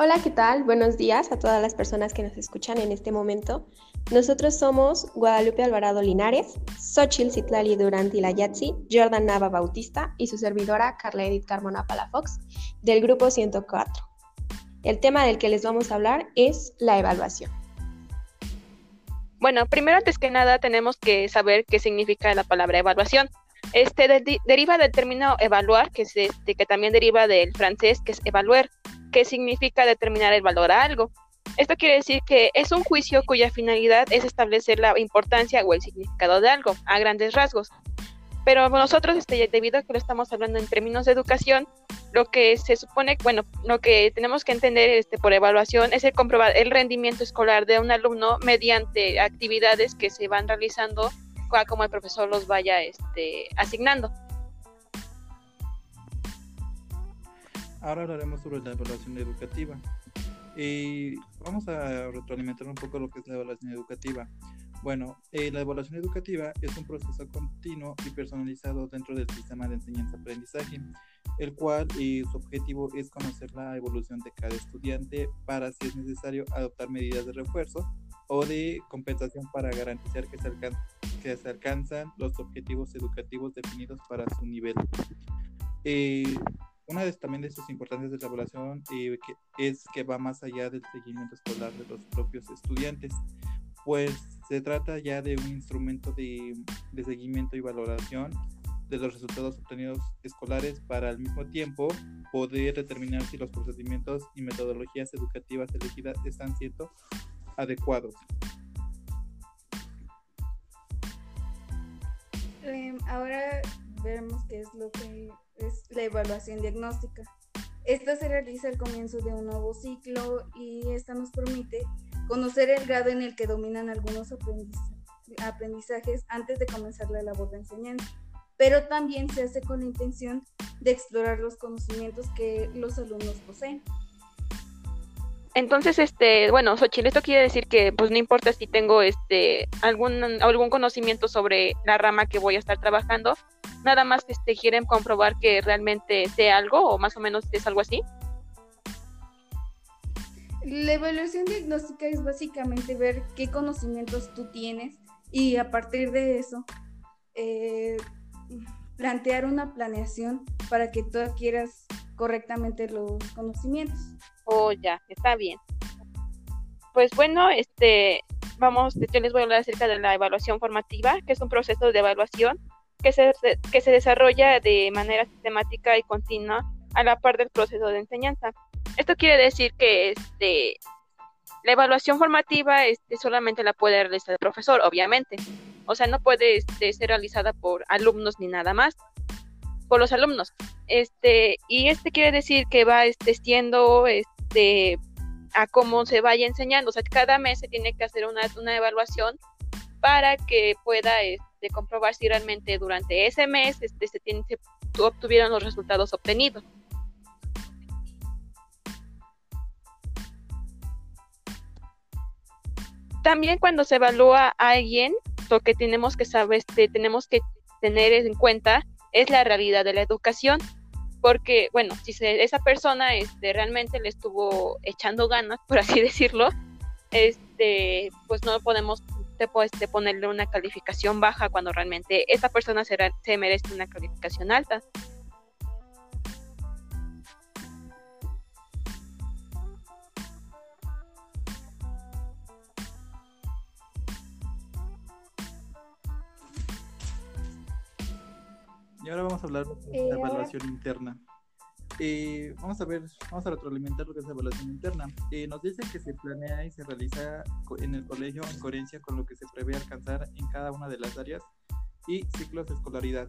Hola, ¿qué tal? Buenos días a todas las personas que nos escuchan en este momento. Nosotros somos Guadalupe Alvarado Linares, Xochil Citlali Durant Yatsi, Jordan Nava Bautista y su servidora Carla Edith Carmona Palafox del grupo 104. El tema del que les vamos a hablar es la evaluación. Bueno, primero antes que nada tenemos que saber qué significa la palabra evaluación. Este deriva del término evaluar, que, es este, que también deriva del francés, que es evaluar qué significa determinar el valor a algo. Esto quiere decir que es un juicio cuya finalidad es establecer la importancia o el significado de algo, a grandes rasgos. Pero nosotros, este, debido a que lo estamos hablando en términos de educación, lo que se supone, bueno, lo que tenemos que entender este, por evaluación es el comprobar el rendimiento escolar de un alumno mediante actividades que se van realizando como el profesor los vaya este, asignando. Ahora hablaremos sobre la evaluación educativa. Y vamos a retroalimentar un poco lo que es la evaluación educativa. Bueno, eh, la evaluación educativa es un proceso continuo y personalizado dentro del sistema de enseñanza-aprendizaje, el cual y su objetivo es conocer la evolución de cada estudiante para, si es necesario, adoptar medidas de refuerzo o de compensación para garantizar que se, que se alcanzan los objetivos educativos definidos para su nivel. Eh, una de, también de sus importantes de la evaluación eh, es que va más allá del seguimiento escolar de los propios estudiantes, pues se trata ya de un instrumento de, de seguimiento y valoración de los resultados obtenidos escolares para al mismo tiempo poder determinar si los procedimientos y metodologías educativas elegidas están siendo adecuados. Em, ahora veremos qué es lo que es la evaluación diagnóstica. Esta se realiza al comienzo de un nuevo ciclo y esta nos permite conocer el grado en el que dominan algunos aprendizajes antes de comenzar la labor de enseñanza, pero también se hace con la intención de explorar los conocimientos que los alumnos poseen. Entonces, este, bueno, Xochitl, esto quiere decir que pues no importa si tengo este algún algún conocimiento sobre la rama que voy a estar trabajando, nada más este quieren comprobar que realmente sé algo o más o menos es algo así. La evaluación diagnóstica es básicamente ver qué conocimientos tú tienes y a partir de eso eh, plantear una planeación para que tú adquieras correctamente los conocimientos. Oh, ya, está bien. Pues bueno, este, vamos, yo les voy a hablar acerca de la evaluación formativa, que es un proceso de evaluación que se, que se desarrolla de manera sistemática y continua a la par del proceso de enseñanza. Esto quiere decir que este, la evaluación formativa este, solamente la puede realizar el profesor, obviamente. O sea, no puede este, ser realizada por alumnos ni nada más por los alumnos. Este, y este quiere decir que va este, siendo este, a cómo se vaya enseñando. O sea, cada mes se tiene que hacer una, una evaluación para que pueda este, comprobar si realmente durante ese mes este, se, tiene, se obtuvieron los resultados obtenidos. También cuando se evalúa a alguien, lo que tenemos que saber, este, tenemos que tener en cuenta es la realidad de la educación porque, bueno, si esa persona este, realmente le estuvo echando ganas, por así decirlo, este, pues no podemos este, ponerle una calificación baja cuando realmente esa persona se merece una calificación alta. Y ahora vamos a hablar de la eh, evaluación interna. Eh, vamos a ver, vamos a retroalimentar lo que es la evaluación interna. Eh, nos dice que se planea y se realiza en el colegio en coherencia con lo que se prevé alcanzar en cada una de las áreas y ciclos de escolaridad.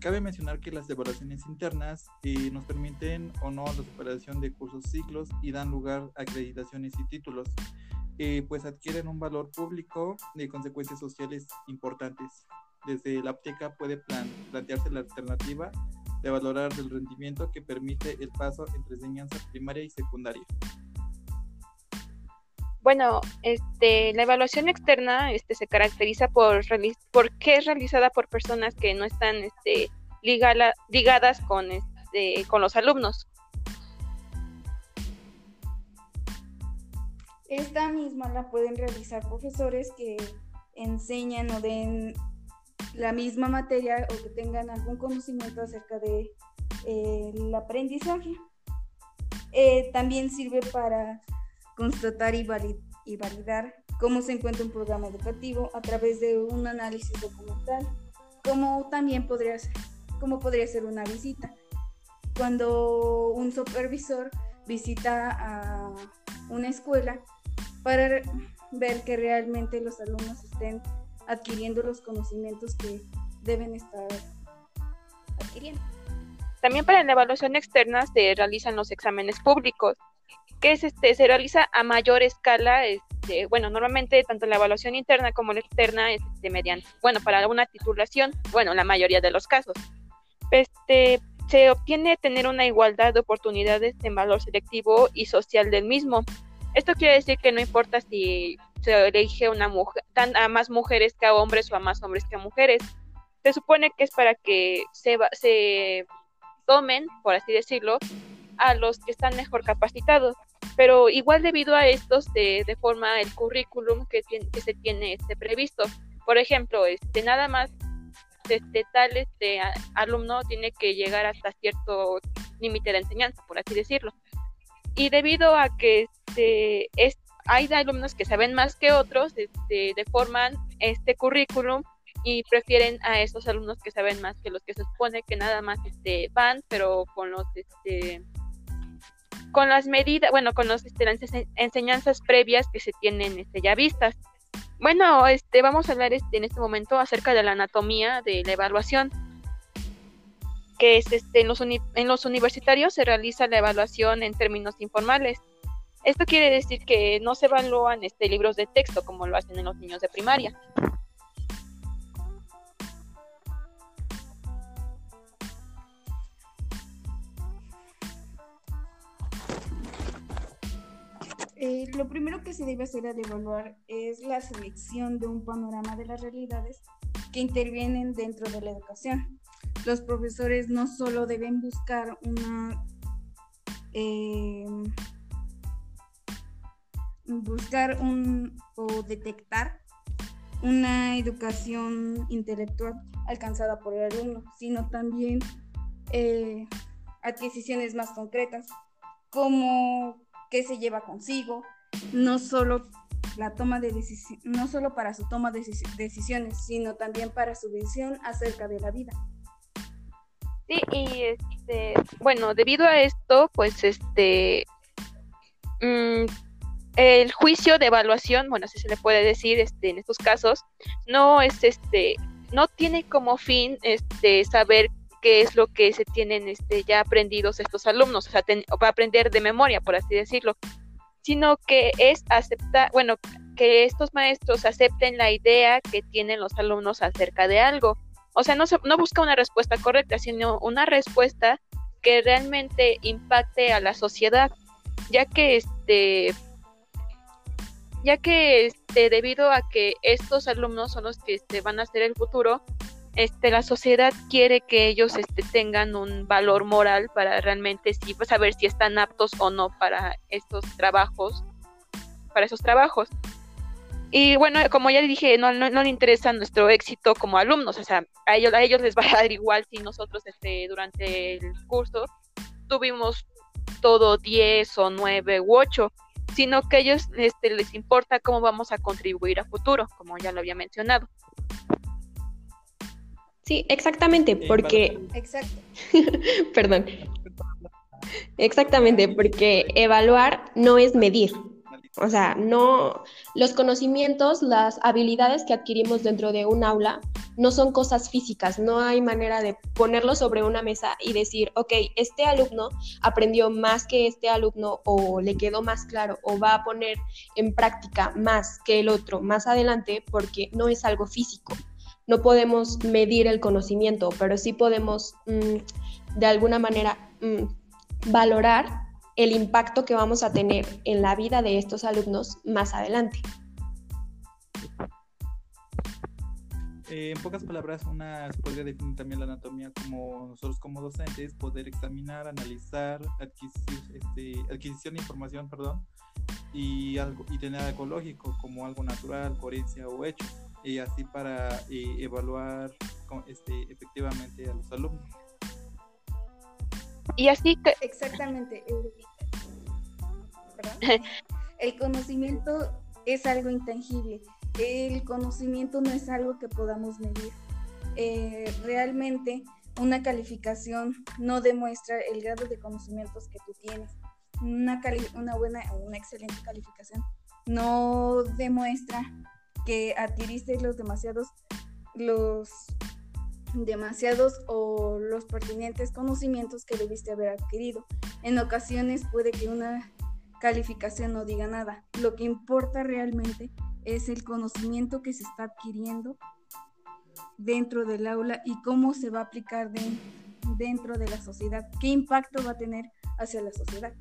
cabe mencionar que las evaluaciones internas nos permiten o no la superación de cursos ciclos y dan lugar a acreditaciones y títulos, pues adquieren un valor público de consecuencias sociales importantes desde la óptica puede plantearse la alternativa de valorar el rendimiento que permite el paso entre enseñanza primaria y secundaria. Bueno, este, la evaluación externa este, se caracteriza por porque es realizada por personas que no están este, ligala, ligadas con, este, con los alumnos. Esta misma la pueden realizar profesores que enseñan o den la misma materia o que tengan algún conocimiento acerca de eh, aprendizaje. Eh, también sirve para constatar y, y validar cómo se encuentra un programa educativo a través de un análisis documental, como también podría ser, como podría ser una visita. Cuando un supervisor visita a una escuela para ver que realmente los alumnos estén adquiriendo los conocimientos que deben estar adquiriendo. También para la evaluación externa se realizan los exámenes públicos, que es este, se realiza a mayor escala, este, bueno, normalmente tanto la evaluación interna como la externa es este, mediante, bueno, para una titulación, bueno, la mayoría de los casos. Este, se obtiene tener una igualdad de oportunidades en valor selectivo y social del mismo. Esto quiere decir que no importa si se elige una mujer, a más mujeres que a hombres o a más hombres que a mujeres. Se supone que es para que se, se tomen, por así decirlo, a los que están mejor capacitados. Pero igual debido a esto se deforma el currículum que, que se tiene este previsto. Por ejemplo, este, nada más este, tal este, alumno tiene que llegar hasta cierto límite de enseñanza, por así decirlo. Y debido a que este, es, hay alumnos que saben más que otros, este, deforman este currículum y prefieren a esos alumnos que saben más que los que se supone que nada más este, van, pero con los este, con las medidas, bueno, con los, este, las enseñanzas previas que se tienen este, ya vistas. Bueno, este, vamos a hablar este, en este momento acerca de la anatomía de la evaluación, que es este, en, los en los universitarios se realiza la evaluación en términos informales. Esto quiere decir que no se evalúan este, libros de texto como lo hacen en los niños de primaria. Eh, lo primero que se debe hacer al evaluar es la selección de un panorama de las realidades que intervienen dentro de la educación. Los profesores no solo deben buscar una eh, buscar un o detectar una educación intelectual alcanzada por el alumno, sino también eh, adquisiciones más concretas, como qué se lleva consigo, no solo la toma de no solo para su toma de decisiones, sino también para su visión acerca de la vida. Sí, y este, bueno, debido a esto, pues este mm, el juicio de evaluación, bueno, así se le puede decir este, en estos casos, no es este, no tiene como fin este saber qué es lo que se tienen este, ya aprendidos estos alumnos, o sea, va a aprender de memoria, por así decirlo, sino que es aceptar, bueno, que estos maestros acepten la idea que tienen los alumnos acerca de algo. O sea, no, no busca una respuesta correcta, sino una respuesta que realmente impacte a la sociedad, ya que este ya que este, debido a que estos alumnos son los que este, van a ser el futuro, este, la sociedad quiere que ellos este, tengan un valor moral para realmente sí, pues, saber si están aptos o no para estos trabajos, para esos trabajos. Y bueno, como ya dije, no, no, le interesa nuestro éxito como alumnos, o sea, a ellos, a ellos les va a dar igual si nosotros este, durante el curso tuvimos todo 10 o 9 u 8, sino que a ellos este, les importa cómo vamos a contribuir a futuro, como ya lo había mencionado. Sí, exactamente, porque... Exacto. Perdón. Exactamente, porque evaluar no es medir. O sea, no, los conocimientos, las habilidades que adquirimos dentro de un aula no son cosas físicas, no hay manera de ponerlo sobre una mesa y decir, ok, este alumno aprendió más que este alumno o le quedó más claro o va a poner en práctica más que el otro más adelante porque no es algo físico. No podemos medir el conocimiento, pero sí podemos mm, de alguna manera mm, valorar el impacto que vamos a tener en la vida de estos alumnos más adelante. eh, en pocas palabras, una se podría definir también la anatomía como nosotros como docentes poder examinar, analizar, este, adquisición de información, perdón, y algo y tener algo lógico como algo natural, coherencia o hecho, y así para eh, evaluar este, efectivamente a los alumnos. Y así que... Exactamente. El conocimiento es algo intangible el conocimiento no es algo que podamos medir. Eh, realmente una calificación no demuestra el grado de conocimientos que tú tienes. Una, una buena o una excelente calificación no demuestra que adquiriste los demasiados, los demasiados o los pertinentes conocimientos que debiste haber adquirido. En ocasiones puede que una calificación no diga nada. Lo que importa realmente es el conocimiento que se está adquiriendo dentro del aula y cómo se va a aplicar dentro de la sociedad, qué impacto va a tener hacia la sociedad.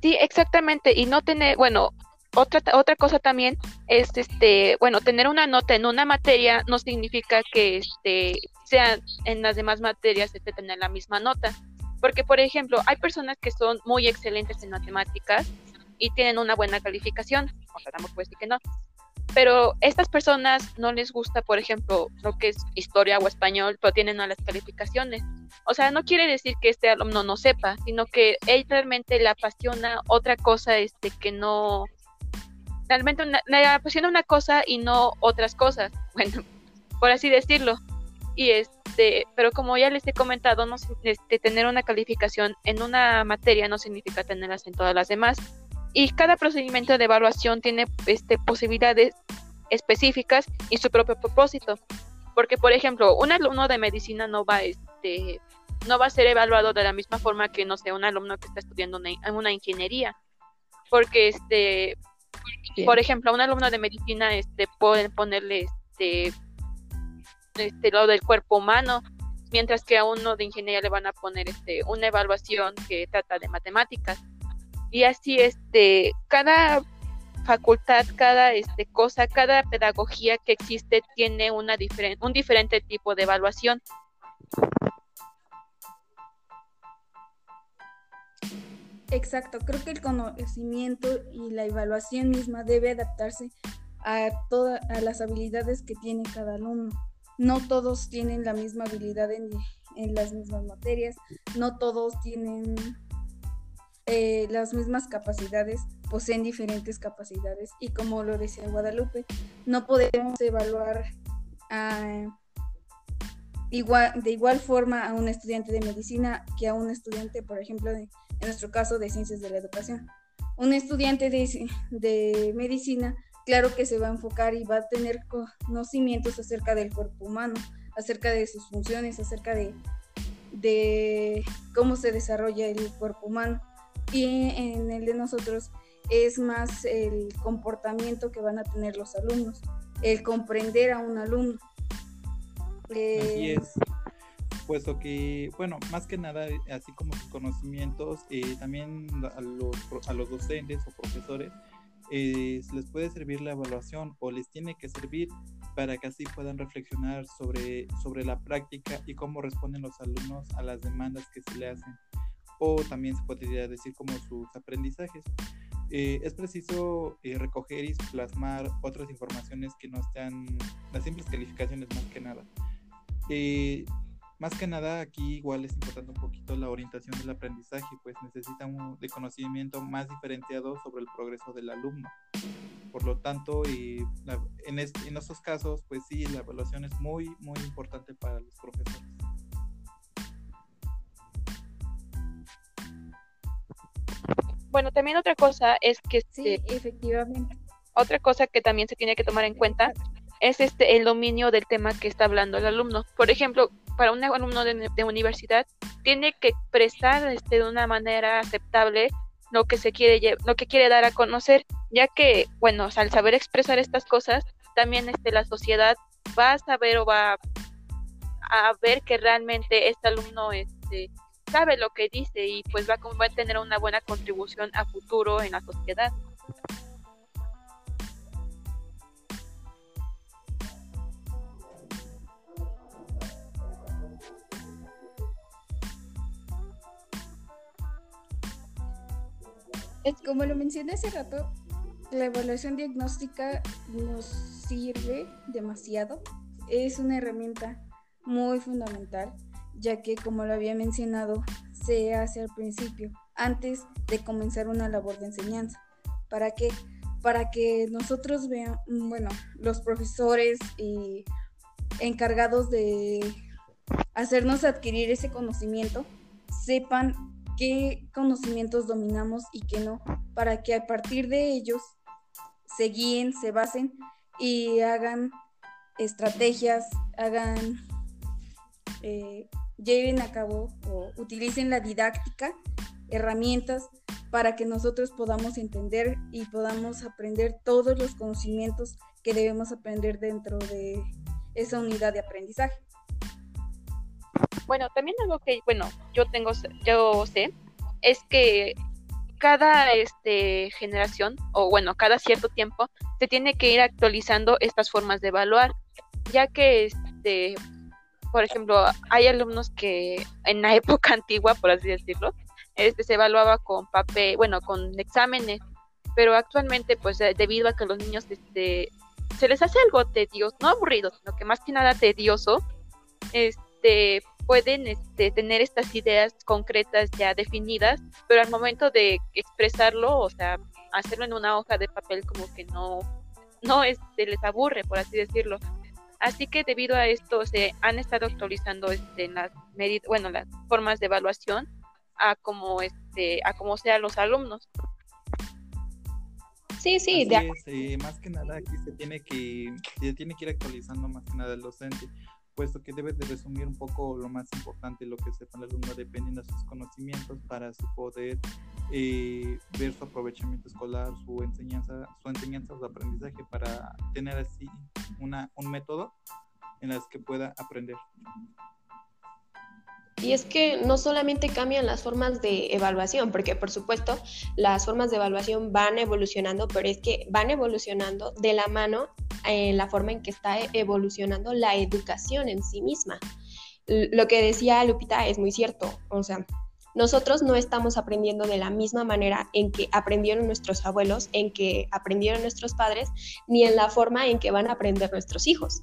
Sí, exactamente, y no tener, bueno, otra otra cosa también es este, bueno, tener una nota en una materia no significa que este sean en las demás materias este tener la misma nota, porque por ejemplo, hay personas que son muy excelentes en matemáticas y tienen una buena calificación, o sea, tampoco puede decir que no. Pero estas personas no les gusta, por ejemplo, lo que es historia o español, pero tienen malas calificaciones. O sea, no quiere decir que este alumno no sepa, sino que él realmente le apasiona otra cosa este, que no... Realmente le apasiona una cosa y no otras cosas. Bueno, por así decirlo. Y este, pero como ya les he comentado, no, este, tener una calificación en una materia no significa tenerlas en todas las demás y cada procedimiento de evaluación tiene este, posibilidades específicas y su propio propósito. Porque, por ejemplo, un alumno de medicina no va, este, no va a ser evaluado de la misma forma que, no sé, un alumno que está estudiando en una ingeniería. Porque, este, por ejemplo, a un alumno de medicina este, pueden ponerle este, este, lo del cuerpo humano, mientras que a uno de ingeniería le van a poner este, una evaluación que trata de matemáticas y así este cada facultad, cada este cosa, cada pedagogía que existe tiene una un diferente tipo de evaluación. Exacto, creo que el conocimiento y la evaluación misma debe adaptarse a todas las habilidades que tiene cada alumno. No todos tienen la misma habilidad en, las mismas materias, no todos tienen eh, las mismas capacidades poseen diferentes capacidades y como lo decía Guadalupe, no podemos evaluar igual, de igual forma a un estudiante de medicina que a un estudiante, por ejemplo, en nuestro caso de ciencias de la educación. Un estudiante de, de medicina, claro que se va a enfocar y va a tener conocimientos acerca del cuerpo humano, acerca de sus funciones, acerca de, de cómo se desarrolla el cuerpo humano y en el de nosotros es más el comportamiento que van a tener los alumnos, el comprender a un alumno. Así eh, es. Puesto que, bueno, más que nada, así como sus conocimientos, eh, también a los, a los docentes o profesores eh, les puede servir la evaluación o les tiene que servir para que así puedan reflexionar sobre, sobre la práctica y cómo responden los alumnos a las demandas que se le hacen o también se podría decir como sus aprendizajes. Eh, es preciso eh, recoger y plasmar otras informaciones que no sean las simples calificaciones más que nada. Eh, más que nada aquí igual es importante un poquito la orientación del aprendizaje, pues necesita un de conocimiento más diferenciado sobre el progreso del alumno. Por lo tanto, y en, en estos casos, pues sí, la evaluación es muy, muy importante para los profesores. Bueno, también otra cosa es que sí, este, efectivamente. Otra cosa que también se tiene que tomar en cuenta es este el dominio del tema que está hablando el alumno. Por ejemplo, para un alumno de, universidad tiene que expresar este, de una manera aceptable lo que se quiere lo que quiere dar a conocer, ya que bueno, al saber expresar estas cosas, también este la sociedad va a saber o va a ver que realmente este alumno este sabe lo que dice y pues va, a tener una buena contribución a futuro en la sociedad. Como lo mencioné hace rato, la evaluación diagnóstica nos sirve demasiado. Es una herramienta muy fundamental, ya que como lo había mencionado, se hace al principio, antes de comenzar una labor de enseñanza. ¿Para qué? Para que nosotros veamos, bueno, los profesores y encargados de hacernos adquirir ese conocimiento, sepan qué conocimientos dominamos y qué no, para que a partir de ellos se guíen, se basen y hagan estrategias, hagan, eh, lleven a cabo o utilicen la didáctica, herramientas para que nosotros podamos entender y podamos aprender todos los conocimientos que debemos aprender dentro de esa unidad de aprendizaje. Bueno, también algo que, bueno, yo tengo, yo sé, es que cada este, generación, o bueno, cada cierto tiempo, se tiene que ir actualizando estas formas de evaluar, ya que, este, por ejemplo, hay alumnos que en la época antigua, por así decirlo, este, se evaluaba con papel, bueno, con exámenes, pero actualmente, pues debido a que los niños este, se les hace algo tedioso, no aburrido, sino que más que nada tedioso, este, pueden este, tener estas ideas concretas ya definidas, pero al momento de expresarlo, o sea, hacerlo en una hoja de papel como que no, no este, les aburre, por así decirlo. Así que debido a esto se han estado actualizando este, las bueno, las formas de evaluación a como este, a como sean los alumnos. Sí, sí, de más que nada aquí se tiene que se tiene que ir actualizando más que nada el docente puesto que debe de resumir un poco lo más importante, lo que sepa el alumno dependiendo de sus conocimientos para poder eh, ver su aprovechamiento escolar, su enseñanza, su enseñanza, su aprendizaje, para tener así una, un método en las que pueda aprender. Y es que no solamente cambian las formas de evaluación, porque por supuesto las formas de evaluación van evolucionando, pero es que van evolucionando de la mano en la forma en que está evolucionando la educación en sí misma. Lo que decía Lupita es muy cierto, o sea, nosotros no estamos aprendiendo de la misma manera en que aprendieron nuestros abuelos, en que aprendieron nuestros padres, ni en la forma en que van a aprender nuestros hijos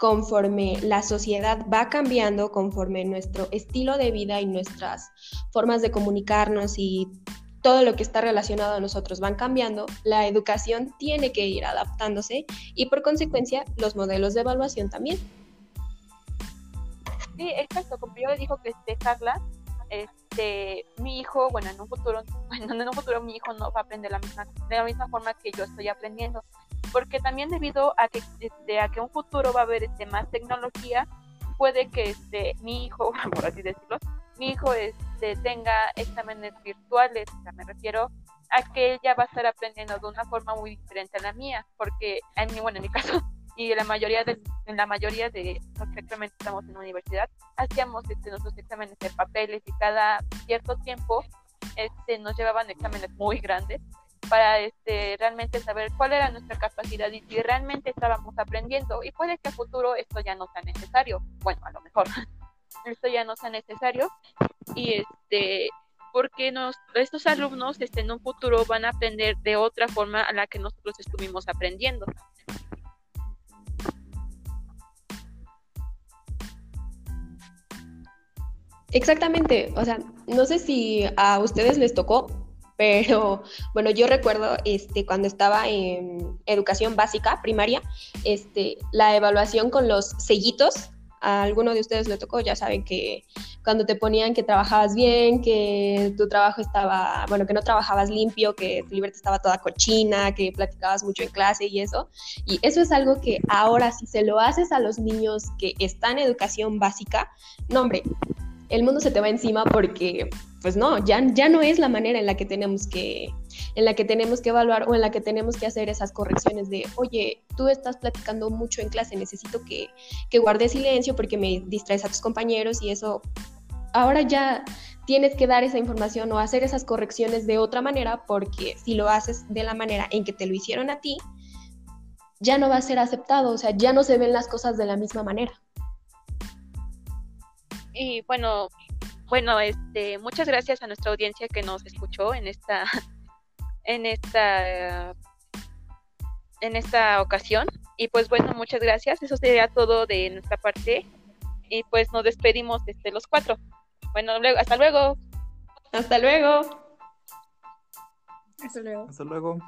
conforme la sociedad va cambiando, conforme nuestro estilo de vida y nuestras formas de comunicarnos y todo lo que está relacionado a nosotros van cambiando, la educación tiene que ir adaptándose y por consecuencia los modelos de evaluación también. Sí, exacto, como yo le dijo que este, Carla, este, mi hijo, bueno, en un futuro, bueno, en un futuro mi hijo no va a aprender la misma, de la misma forma que yo estoy aprendiendo porque también debido a que este, a que un futuro va a haber este más tecnología puede que este mi hijo por así decirlo mi hijo este tenga exámenes virtuales me refiero a que él ya va a estar aprendiendo de una forma muy diferente a la mía porque en mi bueno en mi caso y la mayoría de en la mayoría de actualmente estamos en la universidad hacíamos este, nuestros exámenes de papeles y cada cierto tiempo este nos llevaban exámenes muy grandes para este, realmente saber cuál era nuestra capacidad y si realmente estábamos aprendiendo. Y puede que a futuro esto ya no sea necesario. Bueno, a lo mejor esto ya no sea necesario. Y este, porque estos alumnos este, en un futuro van a aprender de otra forma a la que nosotros estuvimos aprendiendo. Exactamente, o sea, no sé si a ustedes les tocó, pero bueno, yo recuerdo este, cuando estaba en educación básica, primaria, este, la evaluación con los sellitos, a alguno de ustedes le tocó, ya saben que cuando te ponían que trabajabas bien, que tu trabajo estaba, bueno, que no trabajabas limpio, que tu libertad estaba toda cochina, que platicabas mucho en clase y eso. Y eso es algo que ahora si se lo haces a los niños que están en educación básica, no hombre, el mundo se te va encima porque, pues no, ya, ya no es la manera en la que tenemos que en la que tenemos que evaluar o en la que tenemos que hacer esas correcciones de, oye, tú estás platicando mucho en clase, necesito que, que guardes silencio porque me distraes a tus compañeros y eso, ahora ya tienes que dar esa información o hacer esas correcciones de otra manera porque si lo haces de la manera en que te lo hicieron a ti, ya no va a ser aceptado, o sea, ya no se ven las cosas de la misma manera. Y bueno, bueno, este, muchas gracias a nuestra audiencia que nos escuchó en esta, en esta, en esta ocasión. Y pues bueno, muchas gracias. Eso sería todo de nuestra parte. Y pues nos despedimos este, los cuatro. Bueno, luego, hasta luego. Hasta luego. Hasta luego. Hasta luego.